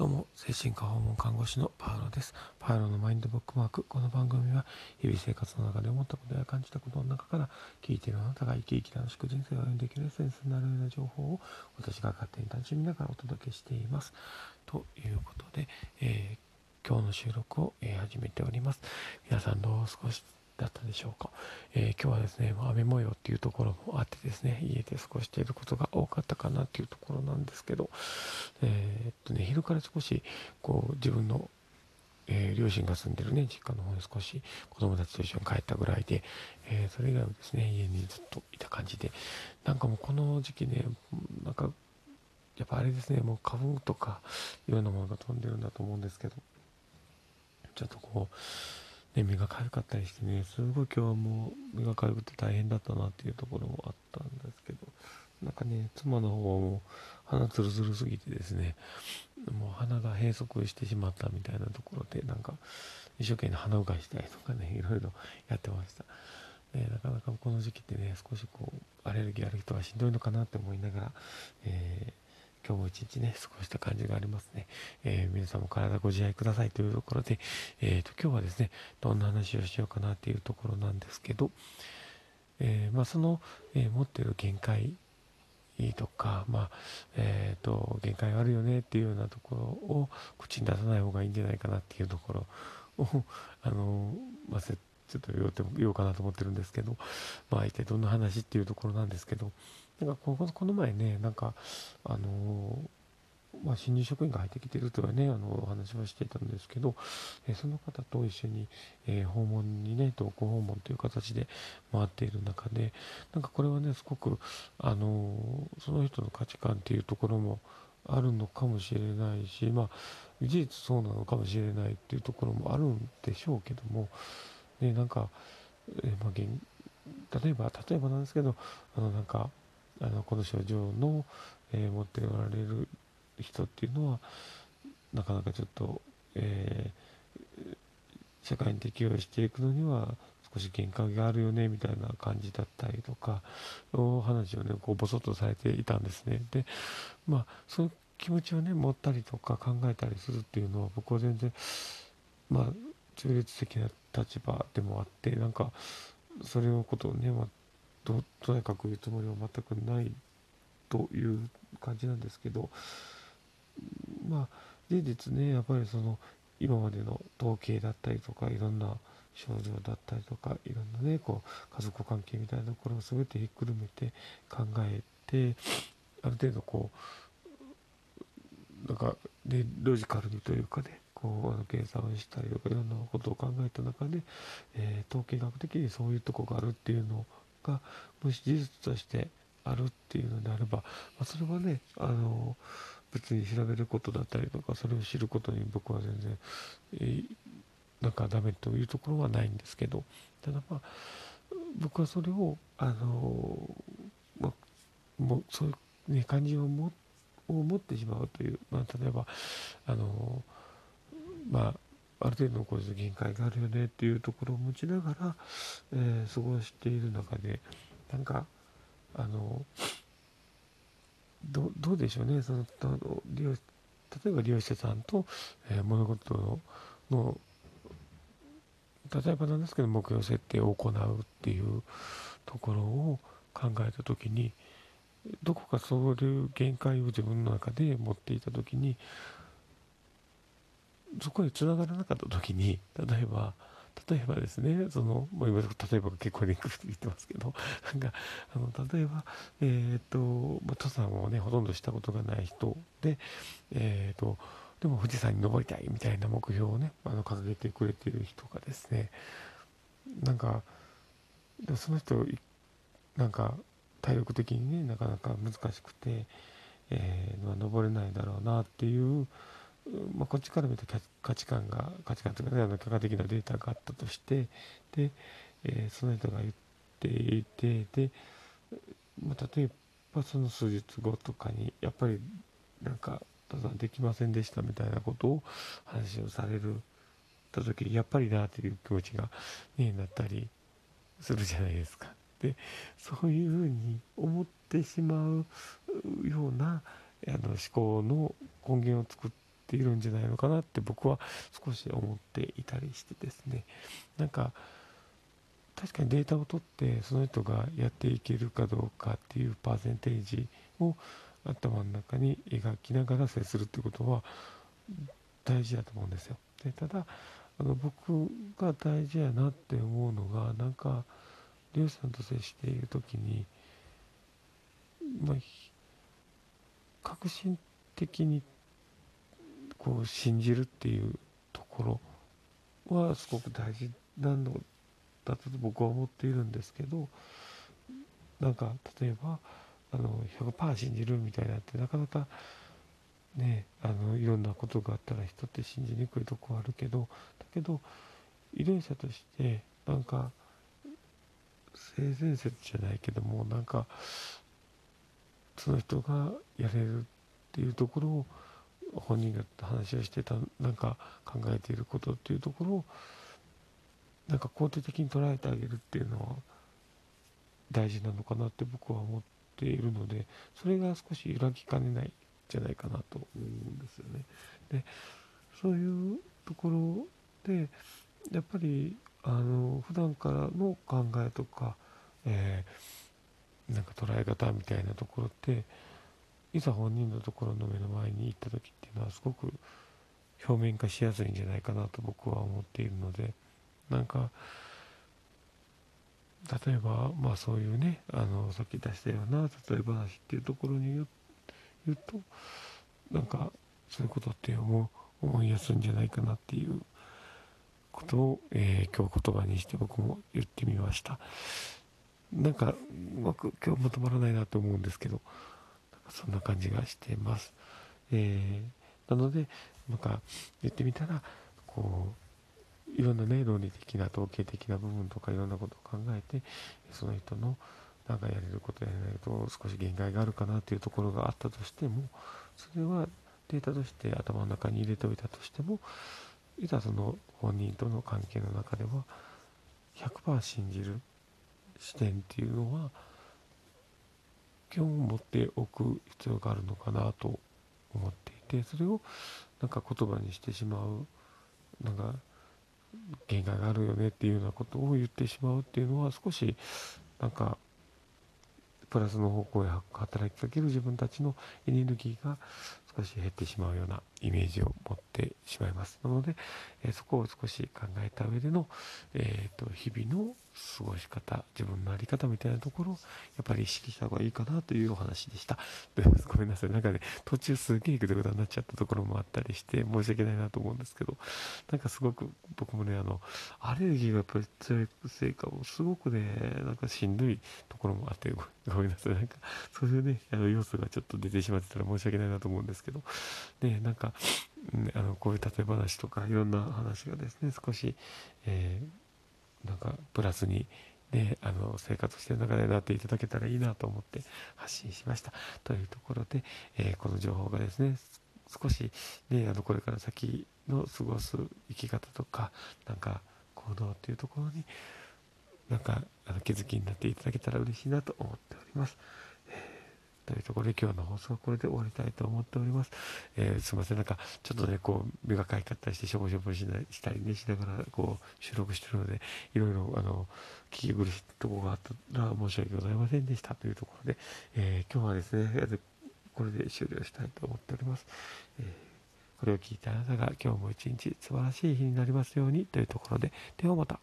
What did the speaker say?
どうも、精神科訪問看護師のパウロです。パウロのマインドブックマーク。この番組は、日々生活の中で思ったことや感じたことの中から、聞いているあなたが生き生き楽しく人生を歩んでいけるエッセンスになるような情報を、私が勝手に楽しみながらお届けしています。ということで、えー、今日の収録を、えー、始めております。皆さんどう少しだったでしょうか。えー、今日はですね、雨模様っていうところもあってですね、家で過ごしていることが多かったかなっていうところなんですけど、えー、っとね、昼から少し、こう、自分の、えー、両親が住んでるね、実家の方に少し子供たちと一緒に帰ったぐらいで、えそれ以外はですね、家にずっといた感じで、なんかもうこの時期ね、なんか、やっぱあれですね、もう花粉とか、いろんなものが飛んでるんだと思うんですけど、ちょっとこう、ね、目がかゆかったりしてね、すごい今日はもう目がかゆくて大変だったなっていうところもあったんですけど、なんかね、妻の方はもう鼻ツルツルすぎてですね、もう鼻が閉塞してしまったみたいなところで、なんか一生懸命鼻うがいしたりとかね、いろいろやってました。ね、なかなかこの時期ってね、少しこう、アレルギーある人はしんどいのかなって思いながら、えー今日も一日ね、過ごした感じがありますね。えー、皆さんも体ご自愛くださいというところで、え、ー、と、今日はですね、どんな話をしようかなっていうところなんですけど、えー、まあ、その、え持ってる限界とか、まあ、えっ、と、限界があるよねっていうようなところを口に出さない方がいいんじゃないかなっていうところを、あの、まあ、ちょっと言おう言おうかなと思ってるんですけど、まあ、一体どんな話っていうところなんですけど、なんかこの前ね、なんか、あのまあ、新入職員が入ってきてるとはね、あの、お話はしてたんですけど、えその方と一緒に、えー、訪問にね、同行訪問という形で回っている中で、なんかこれはね、すごく、あのその人の価値観っていうところもあるのかもしれないし、まあ、事実そうなのかもしれないっていうところもあるんでしょうけども、ね、なんか、え、まあ、例えば、例えばなんですけど、あの、なんか、あのこの症状の、えー、持っておられる人っていうのはなかなかちょっと、えー、社会に適応していくのには少し限界があるよねみたいな感じだったりとかお話をねこうボソッとされていたんですね。でまあそういう気持ちをね持ったりとか考えたりするっていうのは僕は全然まあ中立的な立場でもあってなんかそれのことをね、まあ、ととにかく言うつもりは全くないという感じなんですけどまあ事実ねやっぱりその今までの統計だったりとかいろんな症状だったりとかいろんなねこう家族関係みたいなところを全てひっくるめて考えてある程度こうなんかでロジカルにというかねこうあの計算をしたりとかいろんなことを考えた中で、えー、統計学的にそういうとこがあるっていうのをがもし事実としてあるっていうのであれば、まあ、それはねあの別に調べることだったりとかそれを知ることに僕は全然、えー、なんかダメというところはないんですけどただまあ僕はそれをあの、まあ、もうそういう、ね、感じをもを持ってしまうという、まあ、例えばあのまあある程度のこういう限界があるよねっていうところを持ちながら、えー、過ごしている中でなんかあのどうでしょうね。その利用例えば利用者さんと、えー、物事の例えばなんですけど目標設定を行うっていうところを考えた時にどこかそういう限界を自分の中で持っていた時にそこへ繋がらなかった時に、例えば、例えばですね、その、もう今、例えば結構リンクして言ってますけど、なんか、あの、例えば、えっ、と、ま登山をね、ほとんどしたことがない人で、えっ、と、でも富士山に登りたいみたいな目標をね、あの、掲げてくれてる人がですね、なんか、その人、なんか、体力的にね、なかなか難しくて、えー、登れないだろうなっていう、まあ、こっちから見ると価値観が価値観というかねあの科学的なデータがあったとしてで、えー、その人が言っていてで、まあ、例えばその数日後とかにやっぱりなんか登山できませんでしたみたいなことを話をされるた時やっぱりなという気持ちが、ね、なったりするじゃないですか。でそういうふうに思ってしまうようなあの思考の根源を作ってっているんじゃないのかなって僕は少し思っていたりしてですねなんか確かにデータを取ってその人がやっていけるかどうかっていうパーセンテージを頭の中に描きながら接するってことは大事だと思うんですよ。でただあの僕が大事やなって思うのがなんか漁師さんと接している時に、まあ、革新的にこう信じるっていうところはすごく大事なのだと僕は思っているんですけどなんか例えばあの100%信じるみたいなってなかなかねあのいろんなことがあったら人って信じにくいとこあるけどだけど遺伝者としてなんか性善説じゃないけどもなんかその人がやれるっていうところを本人が話をしてたなんか考えていることっていうところをなんか肯定的に捉えてあげるっていうのは大事なのかなって僕は思っているのでそれが少し揺らぎかねないんじゃないかなと思うんですよね。でそういうところでやっぱりあの普段からの考えとか、えー、なんか捉え方みたいなところっていざ本人のところの目の前に行った時っていうのはすごく表面化しやすいんじゃないかなと僕は思っているのでなんか例えばまあそういうねあのさっき出したような例え話っていうところに言うとなんかそういうことって思思いやすいんじゃないかなっていうことを、えー、今日言葉にして僕も言ってみました。なんかうまく今日まとまらないなと思うんですけどそんな感じがしてます、えー、なのでなんか言ってみたらこういろんなね論理的な統計的な部分とかいろんなことを考えてその人のなんかやれることやらないと少し限界があるかなっていうところがあったとしてもそれはデータとして頭の中に入れておいたとしてもいざその本人との関係の中では100%信じる視点っていうのは基本持っておく必要があるのかなと思っていてそれをなんか言葉にしてしまうなんか限界があるよねっていうようなことを言ってしまうっていうのは少しなんかプラスの方向へ働きかける自分たちのエネルギーが少し減ってしまうようなイメージを持ってしまいます。なので、えそこを少し考えた上での、えーと、日々の過ごし方自分の在り方みたいなところをやっぱり意識した方がいいかなというお話でした。ごめんなさい。なんかね途中すげえグダグダになっちゃったところもあったりして申し訳ないなと思うんですけどなんかすごく僕もねあのアレルギーがやっぱり強いせいかもすごくねなんかしんどいところもあってごめんなさい。なんかそういうねあの要素がちょっと出てしまってたら申し訳ないなと思うんですですけどねなんかあのこういう例え話とかいろんな話がですね少し、えー、なんかプラスにね、あの生活してる中でなっていただけたらいいなと思って発信しましたというところで、えー、この情報がですね少し、ね、あのこれから先の過ごす生き方とかなんか行動っていうところになんかあの気づきになっていただけたら嬉しいなと思っております。というところで今日の放送はこれで終わりたいと思っております。えー、すいません、なんかちょっとね、こう、目がかいかったりしてしょぼしょぼしないしたりね、しながらこう収録してるので、いろいろあの、聞き苦しいところがあったら申し訳ございませんでしたというところで、えー、今日はですね、これで終了したいと思っております。えーこれを聞いたあなたが今日も一日素晴らしい日になりますようにというところで、ではまた。